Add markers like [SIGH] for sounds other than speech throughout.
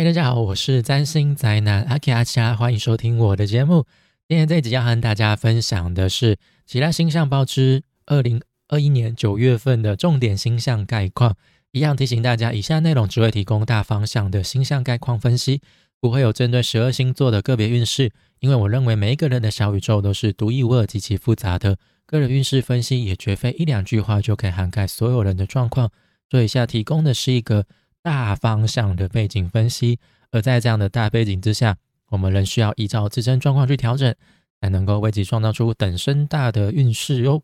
嗨，大家好，我是占星宅男阿 K 阿奇啊，欢迎收听我的节目。今天这一集要和大家分享的是《其他星象报》之二零二一年九月份的重点星象概况。一样提醒大家，以下内容只会提供大方向的星象概况分析，不会有针对十二星座的个别运势。因为我认为每一个人的小宇宙都是独一无二、极其复杂的，个人运势分析也绝非一两句话就可以涵盖所有人的状况。所，以下提供的是一个。大方向的背景分析，而在这样的大背景之下，我们仍需要依照自身状况去调整，才能够为其创造出等身大的运势哟。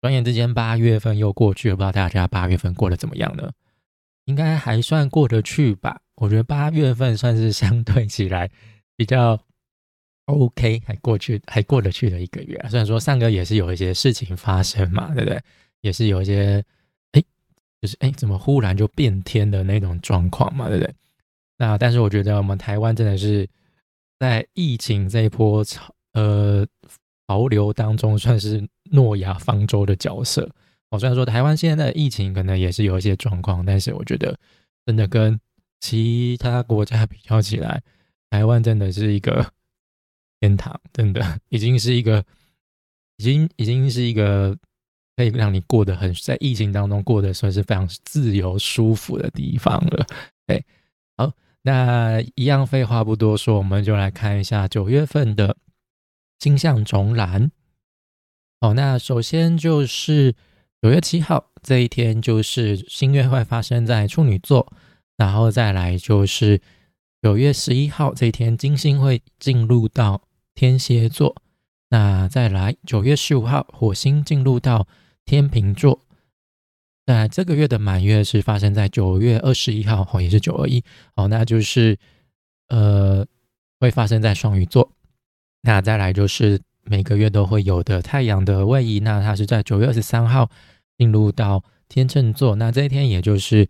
转眼之间，八月份又过去了，不知道大家八月份过得怎么样呢？应该还算过得去吧？我觉得八月份算是相对起来比较 OK，还过去还过得去的一个月。虽然说上个月也是有一些事情发生嘛，对不对？也是有一些。就是哎，怎么忽然就变天的那种状况嘛，对不对？那但是我觉得我们台湾真的是在疫情这一波潮呃潮流当中，算是诺亚方舟的角色。我虽然说台湾现在的疫情可能也是有一些状况，但是我觉得真的跟其他国家比较起来，台湾真的是一个天堂，真的已经是一个，已经已经是一个。可以让你过得很在疫情当中过得算是非常自由舒服的地方了。对，好，那一样废话不多说，我们就来看一下九月份的星象重览。好，那首先就是九月七号这一天，就是新月会发生在处女座，然后再来就是九月十一号这一天，金星会进入到天蝎座。那再来九月十五号，火星进入到天秤座。那这个月的满月是发生在九月二十一号，哦，也是九二一，哦，那就是呃会发生在双鱼座。那再来就是每个月都会有的太阳的位移，那它是在九月二十三号进入到天秤座。那这一天也就是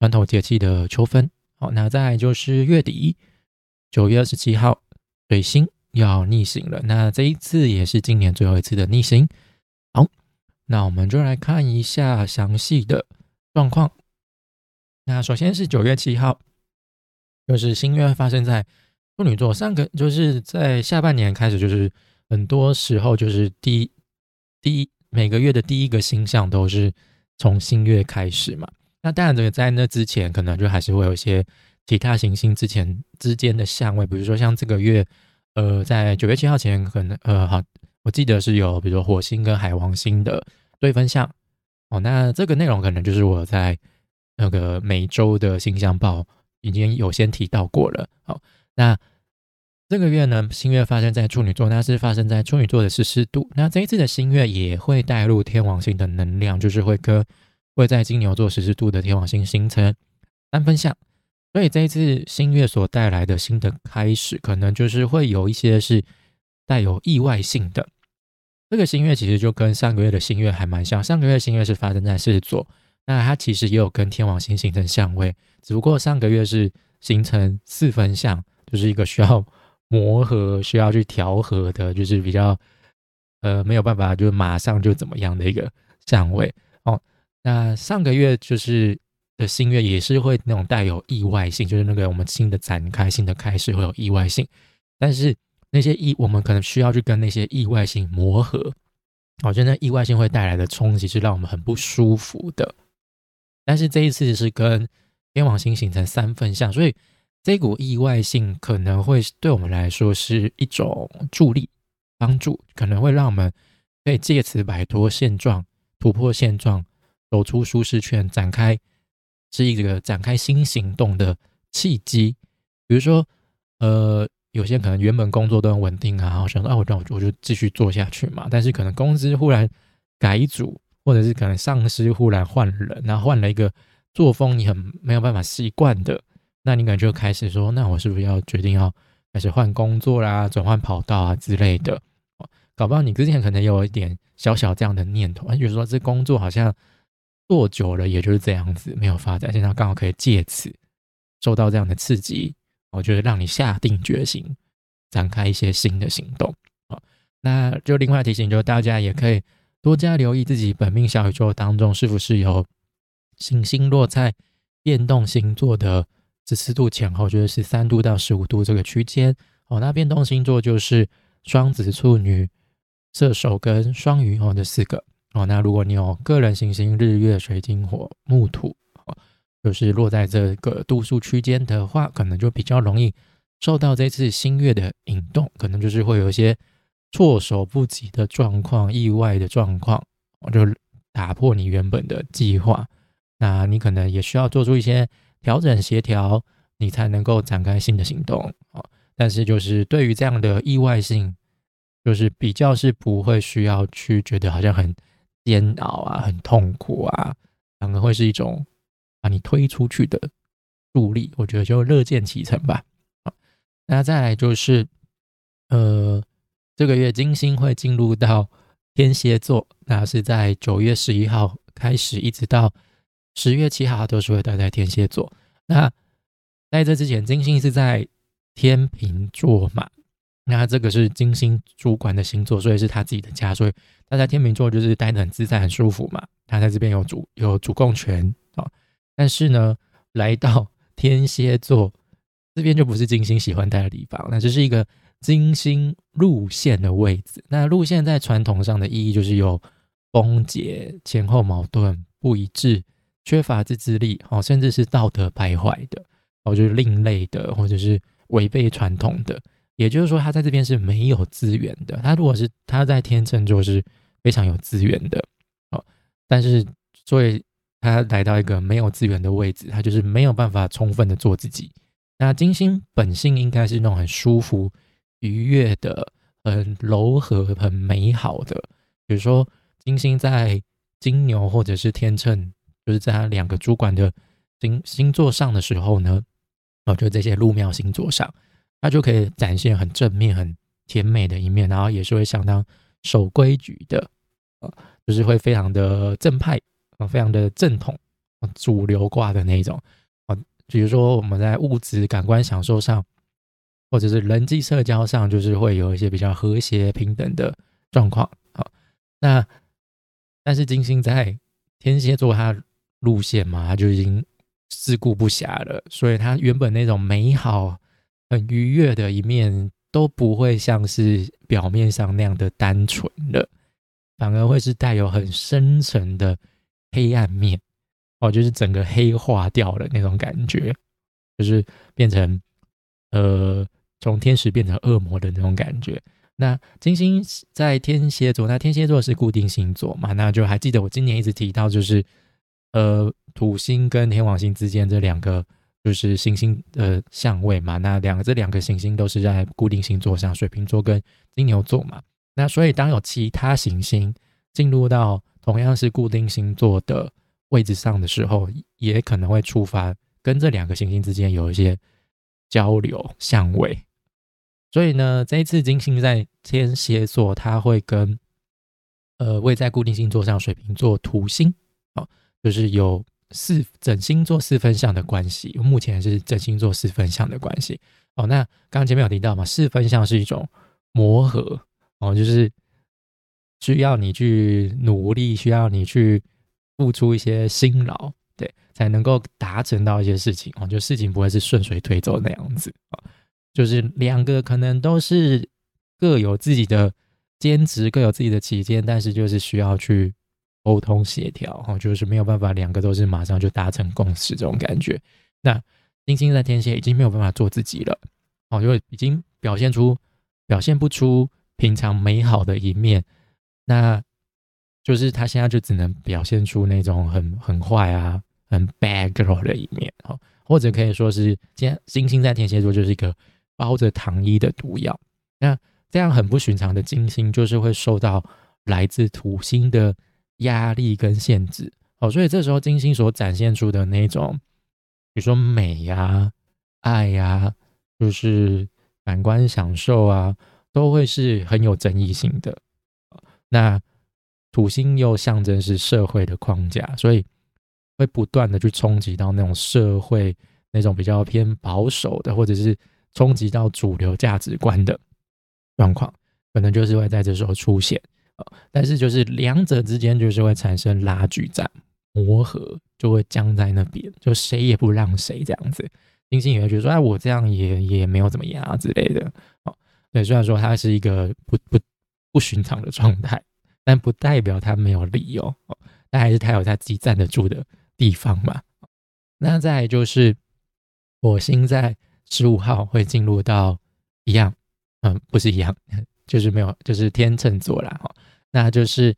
传统节气的秋分。好，那再来就是月底九月二十七号，水星。要逆行了，那这一次也是今年最后一次的逆行。好，那我们就来看一下详细的状况。那首先是九月七号，就是新月发生在处女座。上个就是在下半年开始，就是很多时候就是第一第一每个月的第一个星象都是从新月开始嘛。那当然，这个在那之前可能就还是会有一些其他行星之前之间的相位，比如说像这个月。呃，在九月七号前，可能呃，好，我记得是有，比如说火星跟海王星的对分相哦。那这个内容可能就是我在那个每周的星象报已经有先提到过了。好，那这个月呢，新月发生在处女座，那是发生在处女座的十四度。那这一次的新月也会带入天王星的能量，就是会跟会在金牛座十四度的天王星形成三分相。所以这一次新月所带来的新的开始，可能就是会有一些是带有意外性的。这个新月其实就跟上个月的新月还蛮像，上个月新月是发生在狮子座，那它其实也有跟天王星形成相位，只不过上个月是形成四分相，就是一个需要 [LAUGHS] 磨合、需要去调和的，就是比较呃没有办法就马上就怎么样的一个相位哦。那上个月就是。的新月也是会那种带有意外性，就是那个我们新的展开、新的开始会有意外性，但是那些意我们可能需要去跟那些意外性磨合。我觉得那意外性会带来的冲击是让我们很不舒服的。但是这一次是跟天王星形成三分相，所以这股意外性可能会对我们来说是一种助力、帮助，可能会让我们可以借此摆脱现状、突破现状、走出舒适圈、展开。是一个展开新行动的契机，比如说，呃，有些可能原本工作都很稳定啊，我想说，啊，我我我就继续做下去嘛。但是可能公司忽然改组，或者是可能上司忽然换人，然后换了一个作风，你很没有办法习惯的，那你可能就开始说，那我是不是要决定要开始换工作啦，转换跑道啊之类的？搞不好你之前可能有一点小小这样的念头，就是说这工作好像。做久了也就是这样子，没有发展。现在刚好可以借此受到这样的刺激，我觉得让你下定决心展开一些新的行动啊。那就另外提醒，就大家也可以多加留意自己本命小宇宙当中是不是有行星落在变动星座的十四度前后，就是十三度到十五度这个区间。哦，那变动星座就是双子、处女、射手跟双鱼哦，这四个。哦，那如果你有个人行星日月水金火木土，哦，就是落在这个度数区间的话，可能就比较容易受到这次新月的引动，可能就是会有一些措手不及的状况、意外的状况，我就打破你原本的计划。那你可能也需要做出一些调整、协调，你才能够展开新的行动。哦，但是就是对于这样的意外性，就是比较是不会需要去觉得好像很。煎熬啊，很痛苦啊，反而会是一种把你推出去的助力，我觉得就乐见其成吧。好，那再来就是，呃，这个月金星会进入到天蝎座，那是在九月十一号开始，一直到十月七号都是会待在天蝎座。那在这之前，金星是在天平座嘛？那这个是金星主管的星座，所以是他自己的家，所以他在天秤座就是待得很自在、很舒服嘛。他在这边有主有主控权啊。但是呢，来到 [LAUGHS] 天蝎座这边就不是金星喜欢待的地方，那这是一个金星路线的位置。那路线在传统上的意义就是有崩解、前后矛盾、不一致、缺乏自制力，哦，甚至是道德败坏的，哦，就是另类的，或者是违背传统的。也就是说，他在这边是没有资源的。他如果是他在天秤座是非常有资源的，哦，但是所以他来到一个没有资源的位置，他就是没有办法充分的做自己。那金星本性应该是那种很舒服、愉悦的、很柔和、很美好的。比如说，金星在金牛或者是天秤，就是在他两个主管的星星座上的时候呢，哦，就这些路庙星座上。他就可以展现很正面、很甜美的一面，然后也是会相当守规矩的，啊，就是会非常的正派，啊，非常的正统，主流挂的那种，啊，比如说我们在物质感官享受上，或者是人际社交上，就是会有一些比较和谐平等的状况，啊，那但是金星在天蝎座，它路线嘛，它就已经自顾不暇了，所以它原本那种美好。很愉悦的一面都不会像是表面上那样的单纯了，反而会是带有很深沉的黑暗面哦，就是整个黑化掉了那种感觉，就是变成呃从天使变成恶魔的那种感觉。那金星在天蝎座，那天蝎座是固定星座嘛？那就还记得我今年一直提到，就是呃土星跟天王星之间这两个。就是行星的相位嘛，那两个这两个行星都是在固定星座上，水瓶座跟金牛座嘛。那所以当有其他行星进入到同样是固定星座的位置上的时候，也可能会触发跟这两个行星之间有一些交流相位。所以呢，这一次金星在天蝎座，它会跟呃位在固定星座上水瓶座土星啊，就是有。四整星座四分相的关系，目前是整星座四分相的关系。哦，那刚刚前面有提到嘛，四分相是一种磨合哦，就是需要你去努力，需要你去付出一些辛劳，对，才能够达成到一些事情哦。就事情不会是顺水推舟那样子啊，就是两个可能都是各有自己的兼职，各有自己的起见，但是就是需要去。沟通协调，哈，就是没有办法，两个都是马上就达成共识这种感觉。那金星在天蝎已经没有办法做自己了，哦，就已经表现出表现不出平常美好的一面，那就是他现在就只能表现出那种很很坏啊，很 bad girl 的一面，哦，或者可以说是，今天金星在天蝎座就是一个包着糖衣的毒药。那这样很不寻常的金星，就是会受到来自土星的。压力跟限制哦，所以这时候金星所展现出的那种，比如说美呀、爱呀，就是感官享受啊，都会是很有争议性的。那土星又象征是社会的框架，所以会不断的去冲击到那种社会那种比较偏保守的，或者是冲击到主流价值观的状况，可能就是会在这时候出现。但是就是两者之间就是会产生拉锯战、磨合，就会僵在那边，就谁也不让谁这样子。金星也会觉得说，哎，我这样也也没有怎么样啊之类的。哦，对，虽然说它是一个不不不寻常的状态，但不代表它没有理由。哦，但还是它有它自己站得住的地方嘛。那再就是火星在十五号会进入到一样，嗯，不是一样，[LAUGHS] 就是没有，就是天秤座啦。哈，那就是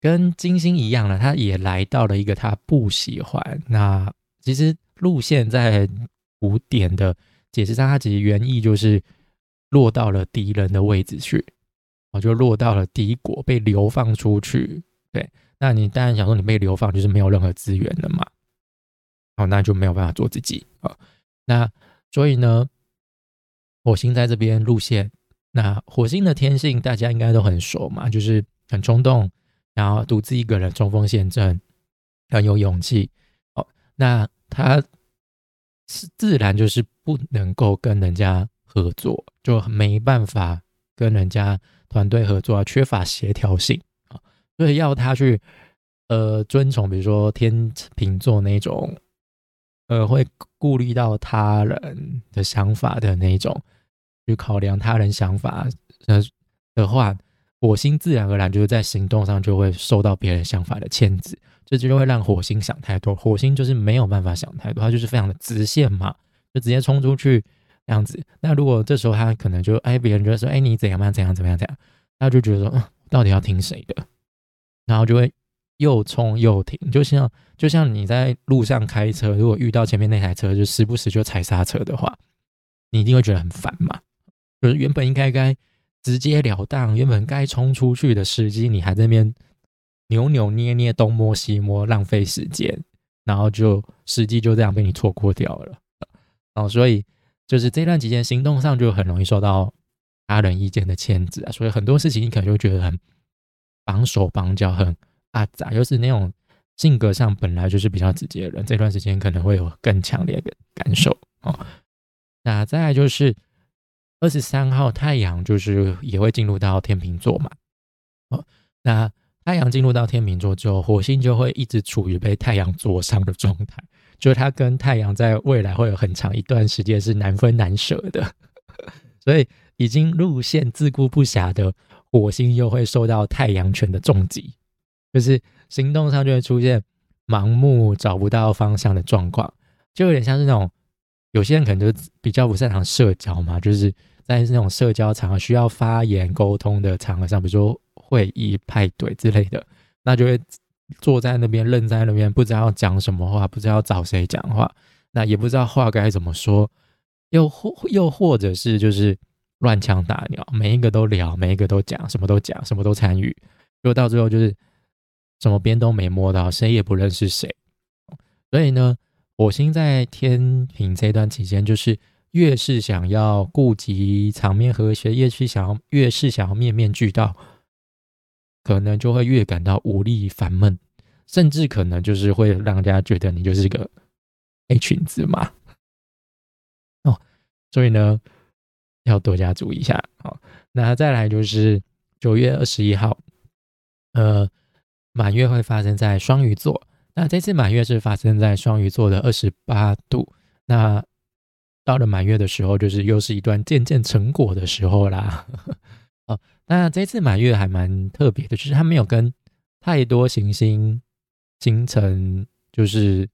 跟金星一样了，他也来到了一个他不喜欢。那其实路线在古典的解释上，它其实原意就是落到了敌人的位置去，哦，就落到了敌国，被流放出去。对，那你当然想说，你被流放就是没有任何资源了嘛？哦，那就没有办法做自己啊。那所以呢，火星在这边路线，那火星的天性大家应该都很熟嘛，就是很冲动，然后独自一个人冲锋陷阵，很有勇气。哦，那他是自然就是不能够跟人家合作，就没办法跟人家团队合作，缺乏协调性啊。所以要他去呃遵从，比如说天秤座那种。呃，会顾虑到他人的想法的那种，去考量他人想法呃的话，火星自然而然就是在行动上就会受到别人想法的牵制，这就会让火星想太多。火星就是没有办法想太多，它就是非常的直线嘛，就直接冲出去这样子。那如果这时候他可能就哎，别人就说哎你怎样怎样怎么样怎样，他就觉得说嗯，到底要听谁的，然后就会。又冲又停，就像就像你在路上开车，如果遇到前面那台车，就时不时就踩刹车的话，你一定会觉得很烦嘛。就是原本应该该直截了当，原本该冲出去的时机，你还在那边扭扭捏捏，东摸西摸，浪费时间，然后就时机就这样被你错过掉了。哦，所以就是这段期间行动上就很容易受到他人意见的牵制啊，所以很多事情你可能就觉得很绑手绑脚，很。啊，杂又是那种性格上本来就是比较直接的人，这段时间可能会有更强烈的感受哦。那再来就是二十三号太阳就是也会进入到天秤座嘛。哦，那太阳进入到天秤座之后，火星就会一直处于被太阳灼伤的状态，[LAUGHS] 就是它跟太阳在未来会有很长一段时间是难分难舍的。[LAUGHS] 所以已经路线自顾不暇的火星又会受到太阳拳的重击。就是行动上就会出现盲目找不到方向的状况，就有点像是那种有些人可能就比较不擅长社交嘛，就是在那种社交场合需要发言沟通的场合上，比如说会议、派对之类的，那就会坐在那边愣在那边，不知道讲什么话，不知道找谁讲话，那也不知道话该怎么说，又或又或者是就是乱枪打鸟，每一个都聊，每一个都讲，什么都讲，什么都参与，就到最后就是。什么边都没摸到，谁也不认识谁，所以呢，火星在天平这段期间，就是越是想要顾及场面和谐，越是想要越是想要面面俱到，可能就会越感到无力烦闷，甚至可能就是会让人家觉得你就是个黑裙子嘛。哦，所以呢，要多加注意一下。好，那再来就是九月二十一号，呃。满月会发生在双鱼座，那这次满月是发生在双鱼座的二十八度。那到了满月的时候，就是又是一段渐渐成果的时候啦。[LAUGHS] 哦，那这次满月还蛮特别的，就是它没有跟太多行星形成就是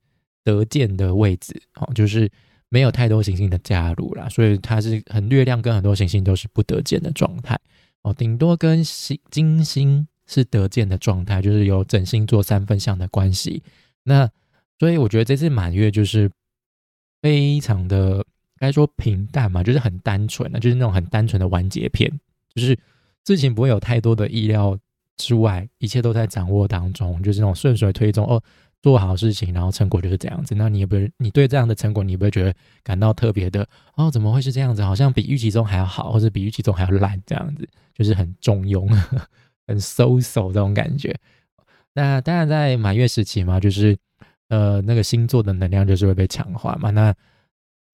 得见的位置，哦，就是没有太多行星的加入啦，所以它是很月亮跟很多行星都是不得见的状态。哦，顶多跟星金星。是得见的状态，就是有整星座三分相的关系。那所以我觉得这次满月就是非常的该说平淡嘛，就是很单纯的，就是那种很单纯的完结篇，就是事情不会有太多的意料之外，一切都在掌握当中，就是那种顺水推舟哦，做好事情，然后成果就是这样子。那你也不会，你对这样的成果，你也不会觉得感到特别的哦？怎么会是这样子？好像比预期中还要好，或者比预期中还要烂这样子，就是很中庸。[LAUGHS] 很 so so 这种感觉，那当然在满月时期嘛，就是呃那个星座的能量就是会被强化嘛。那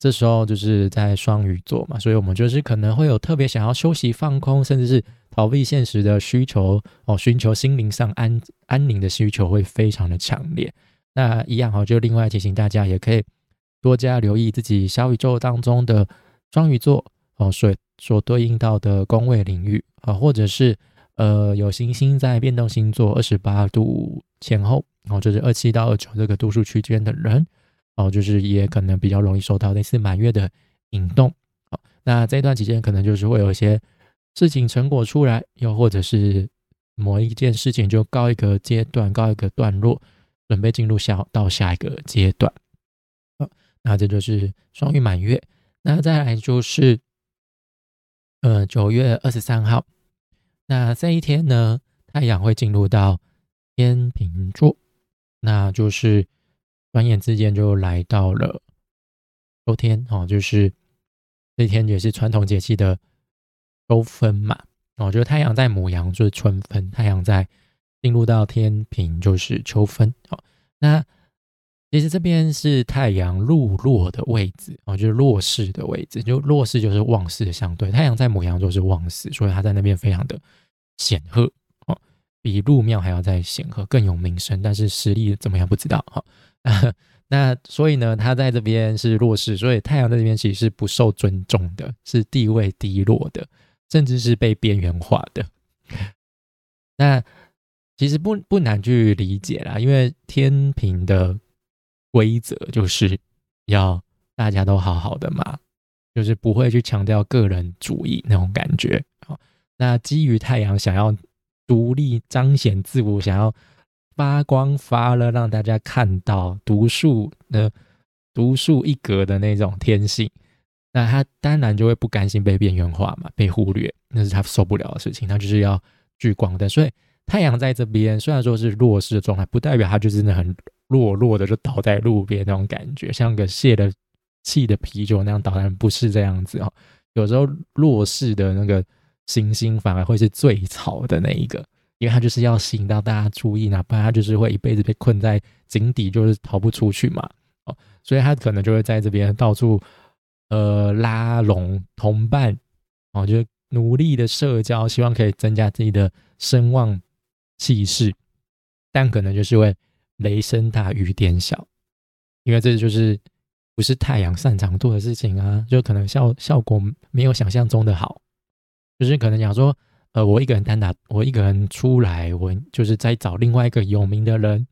这时候就是在双鱼座嘛，所以我们就是可能会有特别想要休息、放空，甚至是逃避现实的需求哦，寻求心灵上安安宁的需求会非常的强烈。那一样哈，就另外提醒大家，也可以多加留意自己小宇宙当中的双鱼座哦，所所对应到的宫位领域啊，或者是呃有行星在变动星座二十八度前后哦，就是二七到二九这个度数区间的人哦，就是也可能比较容易受到类似满月的引动。好，那这一段期间可能就是会有一些事情成果出来，又或者是某一件事情就告一个阶段，告一个段落，准备进入下到下一个阶段。好，那这就是双鱼满月。那再来就是。呃，九月二十三号，那这一天呢，太阳会进入到天平座，那就是转眼之间就来到了秋天哦，就是这天也是传统节气的秋分嘛。哦，就是太阳在母羊就是春分，太阳在进入到天平就是秋分。好，那。其实这边是太阳入落的位置哦，就是落势的位置。就落势就是旺势的相对，太阳在母羊就是旺势，所以它在那边非常的显赫哦，比入庙还要再显赫，更有名声。但是实力怎么样不知道哈。[LAUGHS] 那所以呢，他在这边是弱势，所以太阳在这边其实是不受尊重的，是地位低落的，甚至是被边缘化的。那其实不不难去理解啦，因为天平的。规则就是要大家都好好的嘛，就是不会去强调个人主义那种感觉。那基于太阳想要独立彰显自我，想要发光发热，让大家看到独树的独树一格的那种天性，那他当然就会不甘心被边缘化嘛，被忽略，那是他受不了的事情。他就是要聚光灯，所以太阳在这边虽然说是弱势的状态，不代表他就真的很。弱弱的就倒在路边那种感觉，像个泄了气的啤酒那样倒，但不是这样子哦。有时候弱势的那个行星反而会是最吵的那一个，因为他就是要吸引到大家注意，哪怕他就是会一辈子被困在井底，就是逃不出去嘛。哦，所以他可能就会在这边到处呃拉拢同伴，哦，就努力的社交，希望可以增加自己的声望气势，但可能就是会。雷声大雨点小，因为这就是不是太阳擅长做的事情啊，就可能效效果没有想象中的好。就是可能讲说，呃，我一个人单打，我一个人出来，我就是在找另外一个有名的人，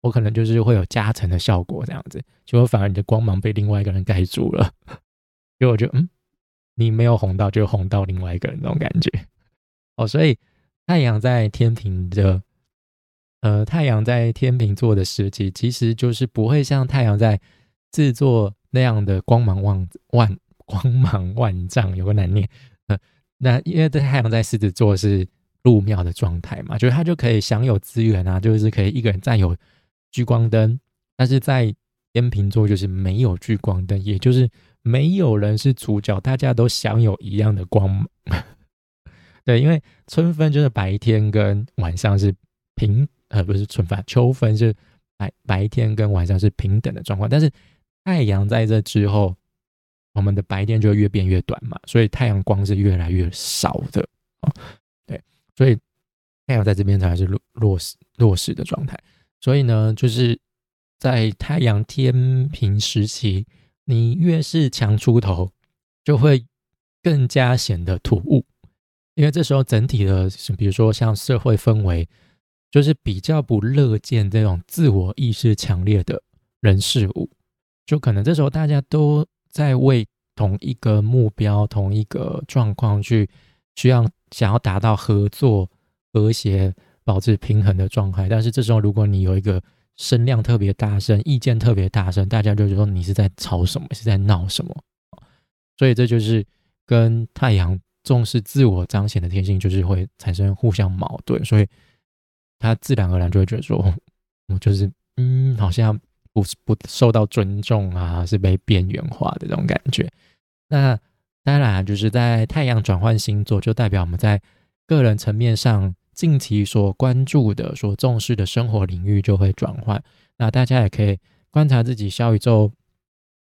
我可能就是会有加成的效果这样子，结果反而你的光芒被另外一个人盖住了，因为我就嗯，你没有红到，就红到另外一个人那种感觉。哦，所以太阳在天平的。呃，太阳在天秤座的时期，其实就是不会像太阳在制作那样的光芒万万光芒万丈，有个难念。那因为这太阳在狮子座是入庙的状态嘛，就是他就可以享有资源啊，就是可以一个人占有聚光灯。但是在天秤座就是没有聚光灯，也就是没有人是主角，大家都享有一样的光芒。[LAUGHS] 对，因为春分就是白天跟晚上是平。呃，不是春分，秋分是白白天跟晚上是平等的状况，但是太阳在这之后，我们的白天就越变越短嘛，所以太阳光是越来越少的啊。对，所以太阳在这边才是落落实落实的状态。所以呢，就是在太阳天平时期，你越是强出头，就会更加显得突兀，因为这时候整体的，比如说像社会氛围。就是比较不乐见这种自我意识强烈的人事物，就可能这时候大家都在为同一个目标、同一个状况去需要想要达到合作、和谐、保持平衡的状态。但是这时候，如果你有一个声量特别大声、意见特别大声，大家就觉得你是在吵什么，是在闹什么。所以这就是跟太阳重视自我彰显的天性，就是会产生互相矛盾。所以。他自然而然就会觉得说，我就是嗯，好像不不受到尊重啊，是被边缘化的这种感觉。那当然就是在太阳转换星座，就代表我们在个人层面上近期所关注的、所重视的生活领域就会转换。那大家也可以观察自己小宇宙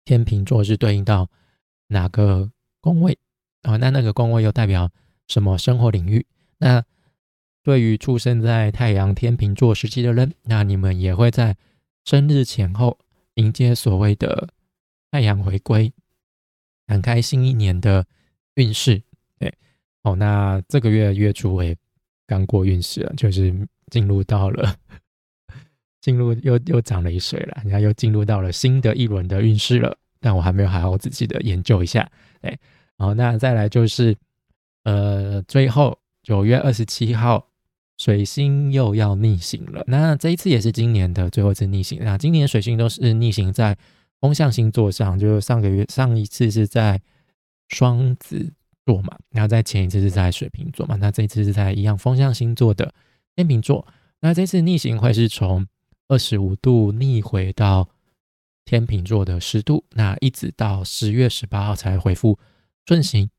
天秤座是对应到哪个宫位啊？那那个宫位又代表什么生活领域？那对于出生在太阳天秤座时期的人，那你们也会在生日前后迎接所谓的太阳回归，展开新一年的运势。对，哦，那这个月月初也刚过运势了，就是进入到了进入又又涨了一水了，然后又进入到了新的一轮的运势了。但我还没有好好仔细的研究一下。哎，好，那再来就是呃，最后九月二十七号。水星又要逆行了，那这一次也是今年的最后一次逆行。那今年水星都是逆行在风象星座上，就是上个月上一次是在双子座嘛，然后在前一次是在水瓶座嘛，那这一次是在一样风象星座的天秤座。那这次逆行会是从二十五度逆回到天秤座的十度，那一直到十月十八号才回复顺行。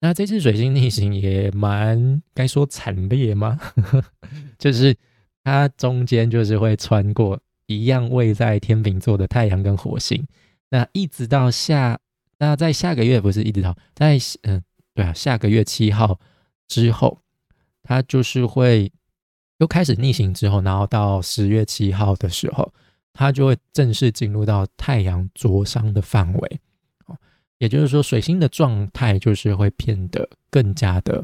那这次水星逆行也蛮该说惨烈吗？[LAUGHS] 就是它中间就是会穿过一样位在天秤座的太阳跟火星，那一直到下，那在下个月不是一直到在嗯对啊下个月七号之后，它就是会又开始逆行之后，然后到十月七号的时候，它就会正式进入到太阳灼伤的范围。也就是说，水星的状态就是会变得更加的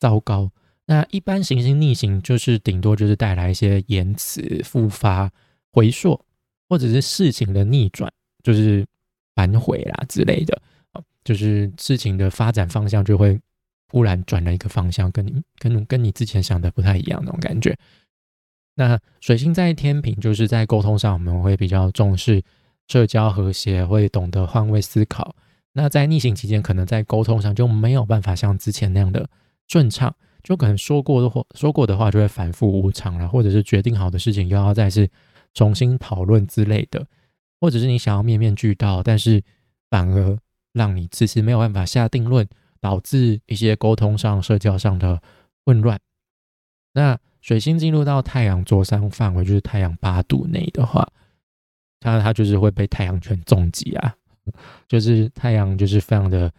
糟糕。那一般行星逆行就是顶多就是带来一些延迟、复发、回溯，或者是事情的逆转，就是反悔啦之类的。就是事情的发展方向就会忽然转了一个方向，跟你跟跟你之前想的不太一样那种感觉。那水星在天平，就是在沟通上我们会比较重视社交和谐，会懂得换位思考。那在逆行期间，可能在沟通上就没有办法像之前那样的顺畅，就可能说过的话说过的话就会反复无常了，或者是决定好的事情又要再次重新讨论之类的，或者是你想要面面俱到，但是反而让你迟迟没有办法下定论，导致一些沟通上、社交上的混乱。那水星进入到太阳座山范围，就是太阳八度内的话，它它就是会被太阳圈重击啊。就是太阳，就是非常的，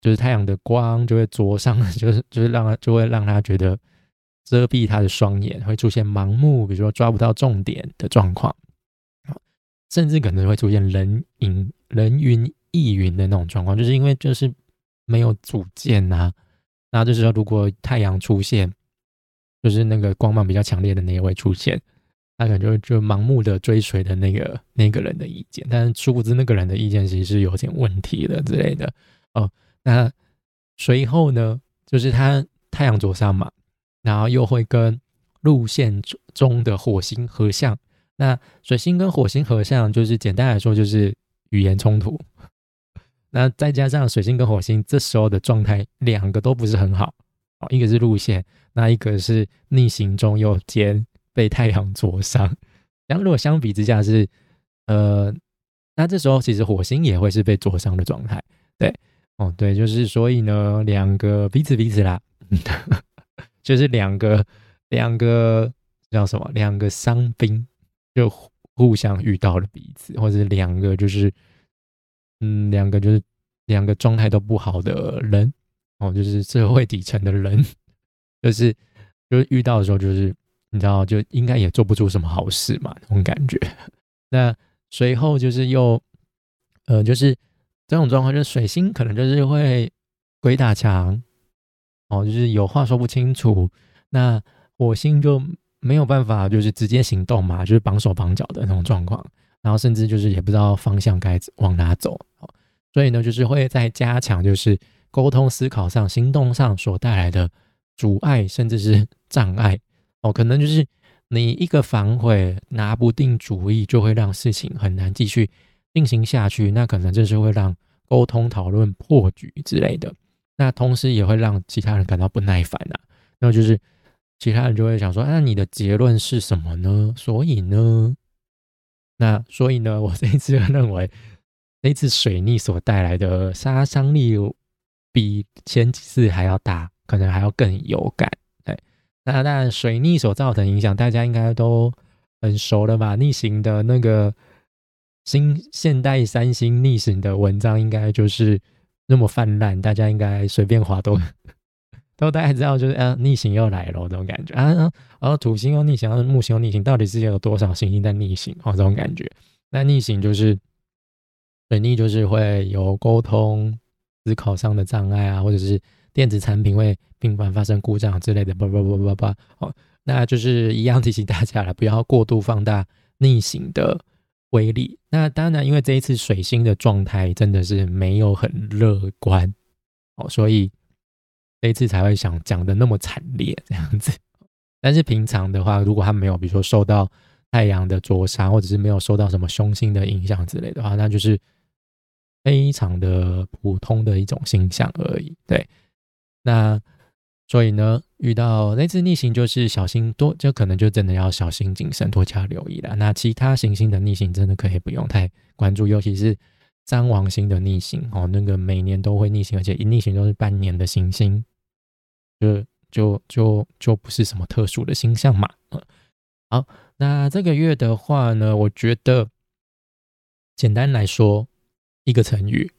就是太阳的光就会灼伤，[LAUGHS] 就是就是让他就会让他觉得遮蔽他的双眼，会出现盲目，比如说抓不到重点的状况，甚至可能会出现人云人云亦云的那种状况，就是因为就是没有主见呐。那这时候如果太阳出现，就是那个光芒比较强烈的那一位出现。他可能就就盲目的追随的那个那个人的意见，但是殊不知那个人的意见其实是有点问题的之类的哦。那随后呢，就是他太阳左上嘛，然后又会跟路线中的火星合相。那水星跟火星合相，就是简单来说就是语言冲突。那再加上水星跟火星这时候的状态，两个都不是很好哦。一个是路线，那一个是逆行中又兼。被太阳灼伤，然后如果相比之下是，呃，那这时候其实火星也会是被灼伤的状态，对，哦，对，就是所以呢，两个彼此彼此啦，[LAUGHS] 就是两个两个叫什么？两个伤兵就互相遇到了彼此，或者两个就是，嗯，两个就是两个状态都不好的人，哦，就是社会底层的人，[LAUGHS] 就是就是遇到的时候就是。你知道，就应该也做不出什么好事嘛，那种感觉。那随后就是又，呃，就是这种状况，就是水星可能就是会鬼打墙，哦，就是有话说不清楚。那火星就没有办法，就是直接行动嘛，就是绑手绑脚的那种状况。然后甚至就是也不知道方向该往哪走。所以呢，就是会在加强就是沟通、思考上、行动上所带来的阻碍，甚至是障碍。哦，可能就是你一个反悔拿不定主意，就会让事情很难继续进行下去。那可能就是会让沟通讨论破局之类的。那同时也会让其他人感到不耐烦啊。那就是其他人就会想说：“那你的结论是什么呢？”所以呢，那所以呢，我这一次认为，这次水逆所带来的杀伤力比前几次还要大，可能还要更有感。那当然，水逆所造成影响，大家应该都很熟了吧？逆行的那个新现代三星逆行的文章，应该就是那么泛滥，大家应该随便划都 [LAUGHS] 都大概知道，就是啊，逆行又来了这种感觉啊。然后土星又逆行，木星又逆行，到底是有多少行星在逆行？哦，这种感觉。那逆行就是水逆就是会有沟通、思考上的障碍啊，或者是电子产品会频繁发生故障之类的，叭叭叭叭叭。好，那就是一样提醒大家了，不要过度放大逆行的威力。那当然，因为这一次水星的状态真的是没有很乐观，哦，所以这一次才会想讲的那么惨烈这样子。但是平常的话，如果他没有，比如说受到太阳的灼伤，或者是没有受到什么凶星的影响之类的话，那就是。非常的普通的一种星象而已，对。那所以呢，遇到类似逆行，就是小心多，就可能就真的要小心谨慎，多加留意了。那其他行星的逆行，真的可以不用太关注，尤其是三王星的逆行哦，那个每年都会逆行，而且一逆行都是半年的行星，就就就就不是什么特殊的星象嘛。好，那这个月的话呢，我觉得简单来说。一个成语，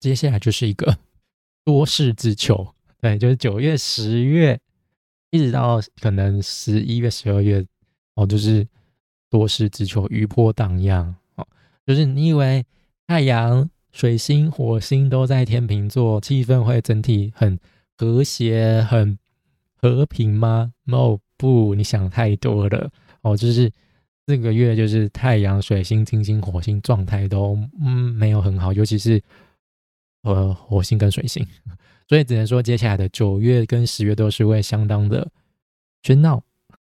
接下来就是一个 [LAUGHS] 多事之秋，对，就是九月、十月，一直到可能十一月、十二月，哦，就是多事之秋，余波荡漾，哦，就是你以为太阳、水星、火星都在天秤座，气氛会整体很和谐、很和平吗？No，不，你想太多了，哦，就是。这个月就是太阳、水星、金星、火星状态都嗯没有很好，尤其是呃火星跟水星，所以只能说接下来的九月跟十月都是会相当的喧闹，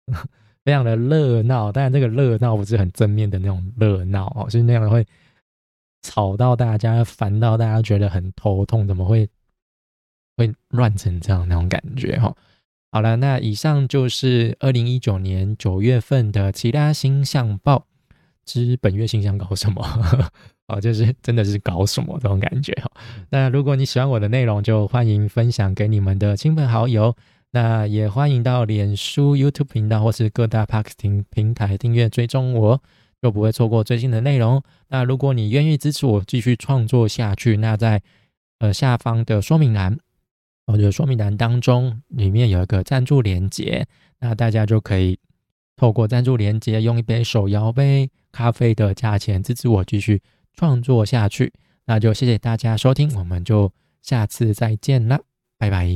[LAUGHS] 非常的热闹。当然这个热闹不是很正面的那种热闹哦，是那样的会吵到大家、烦到大家觉得很头痛，怎么会会乱成这样那种感觉哈。好了，那以上就是二零一九年九月份的其他星象报知本月星想搞什么啊？[LAUGHS] 就是真的是搞什么这种感觉哈。那如果你喜欢我的内容，就欢迎分享给你们的亲朋好友。那也欢迎到脸书、YouTube 频道或是各大 Parking 平台订阅追踪我，就不会错过最新的内容。那如果你愿意支持我继续创作下去，那在呃下方的说明栏。我就说明栏当中，里面有一个赞助连接，那大家就可以透过赞助连接，用一杯手摇杯咖啡的价钱支持我继续创作下去。那就谢谢大家收听，我们就下次再见啦，拜拜。